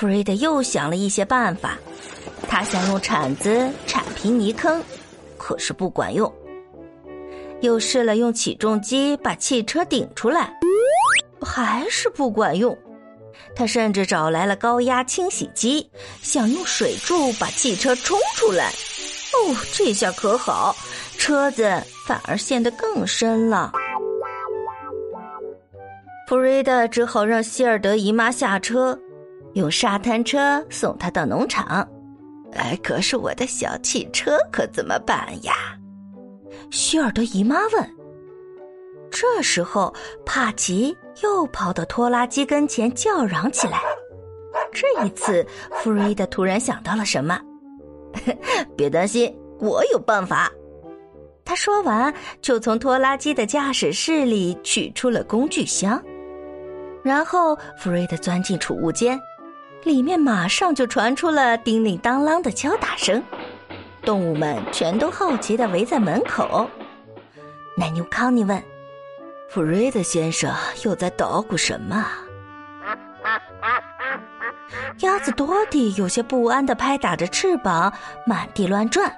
弗瑞德又想了一些办法，他想用铲子铲平泥坑，可是不管用。又试了用起重机把汽车顶出来，还是不管用。他甚至找来了高压清洗机，想用水柱把汽车冲出来。哦，这下可好，车子反而陷得更深了。弗瑞德只好让希尔德姨妈下车。用沙滩车送他到农场，哎，可是我的小汽车可怎么办呀？希尔德姨妈问。这时候，帕奇又跑到拖拉机跟前叫嚷起来。这一次，弗瑞德突然想到了什么，别担心，我有办法。他说完，就从拖拉机的驾驶室里取出了工具箱，然后弗瑞德钻进储物间。里面马上就传出了叮铃当啷的敲打声，动物们全都好奇的围在门口。奶牛康尼问：“弗瑞德先生又在捣鼓什么？”鸭子多蒂有些不安的拍打着翅膀，满地乱转。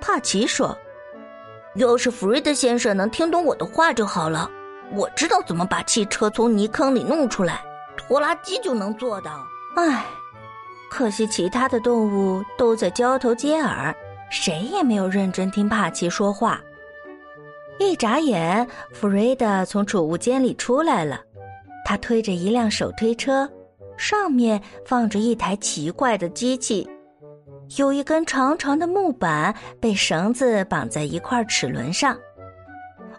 帕奇说：“要是弗瑞德先生能听懂我的话就好了，我知道怎么把汽车从泥坑里弄出来。”拖拉机就能做到。唉，可惜其他的动物都在交头接耳，谁也没有认真听帕奇说话。一眨眼，弗瑞德从储物间里出来了，他推着一辆手推车，上面放着一台奇怪的机器，有一根长长的木板被绳子绑在一块齿轮上。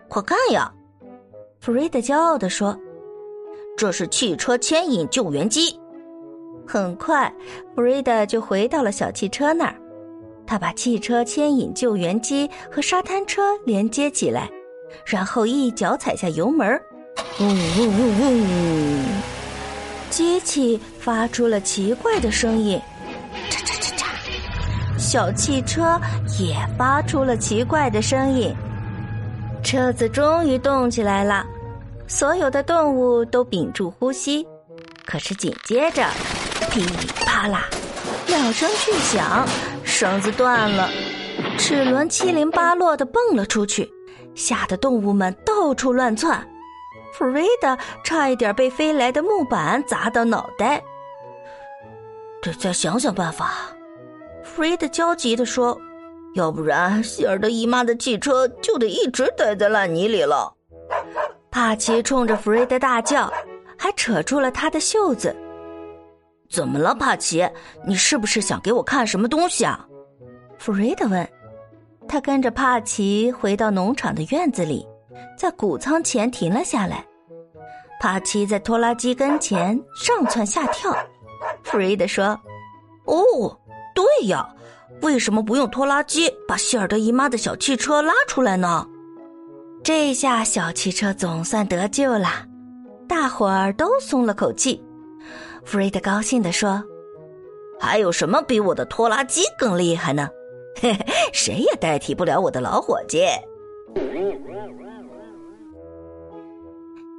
快看呀！弗瑞德骄傲地说。这是汽车牵引救援机。很快，弗瑞德就回到了小汽车那儿。他把汽车牵引救援机和沙滩车连接起来，然后一脚踩下油门，嗡嗡嗡嗡，机器发出了奇怪的声音，嚓嚓嚓嚓。小汽车也发出了奇怪的声音，车子终于动起来了。所有的动物都屏住呼吸，可是紧接着，噼里啪啦，两声巨响，绳子断了，齿轮七零八落的蹦了出去，吓得动物们到处乱窜。弗瑞德差一点被飞来的木板砸到脑袋。得再想想办法，弗瑞德焦急地说：“要不然希尔德姨妈的汽车就得一直待在烂泥里了。”帕奇冲着弗瑞德大叫，还扯住了他的袖子。怎么了，帕奇？你是不是想给我看什么东西啊？弗瑞德问。他跟着帕奇回到农场的院子里，在谷仓前停了下来。帕奇在拖拉机跟前上蹿下跳。弗瑞德说：“哦，对呀，为什么不用拖拉机把希尔德姨妈的小汽车拉出来呢？”这下小汽车总算得救了，大伙儿都松了口气。弗瑞德高兴地说：“还有什么比我的拖拉机更厉害呢？嘿嘿，谁也代替不了我的老伙计。”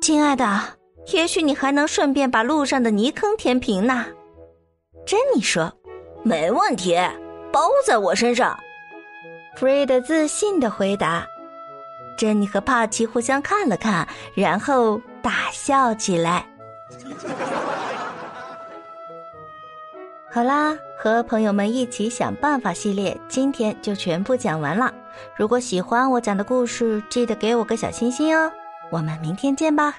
亲爱的，也许你还能顺便把路上的泥坑填平呢。珍妮说：“没问题，包在我身上。”弗瑞德自信的回答。珍妮和帕奇互相看了看，然后大笑起来。好啦，和朋友们一起想办法系列今天就全部讲完了。如果喜欢我讲的故事，记得给我个小心心哦。我们明天见吧。